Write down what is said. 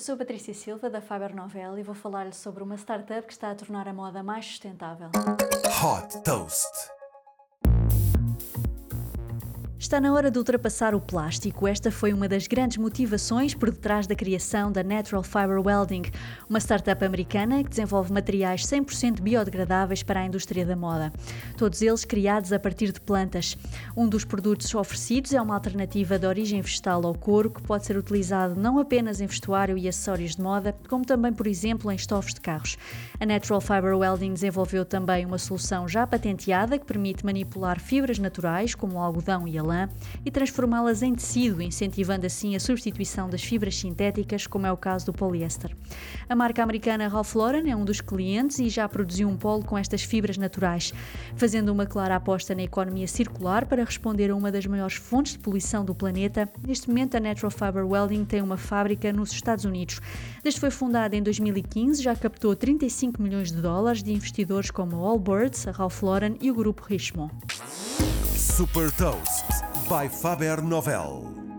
Eu sou Patrícia Silva, da Faber Novel, e vou falar-lhe sobre uma startup que está a tornar a moda mais sustentável. Hot Toast. Está na hora de ultrapassar o plástico. Esta foi uma das grandes motivações por detrás da criação da Natural Fiber Welding, uma startup americana que desenvolve materiais 100% biodegradáveis para a indústria da moda. Todos eles criados a partir de plantas. Um dos produtos oferecidos é uma alternativa de origem vegetal ao couro que pode ser utilizado não apenas em vestuário e acessórios de moda, como também, por exemplo, em estofos de carros. A Natural Fiber Welding desenvolveu também uma solução já patenteada que permite manipular fibras naturais, como o algodão e a lã, e transformá-las em tecido, incentivando assim a substituição das fibras sintéticas, como é o caso do poliéster. A marca americana Ralph Lauren é um dos clientes e já produziu um polo com estas fibras naturais, fazendo uma clara aposta na economia circular para responder a uma das maiores fontes de poluição do planeta. Neste momento, a Natural Fiber Welding tem uma fábrica nos Estados Unidos. Desde foi fundada em 2015, já captou 35 milhões de dólares de investidores como a Allbirds, a Ralph Lauren e o grupo Richemont. Super Toast by Faber Novel.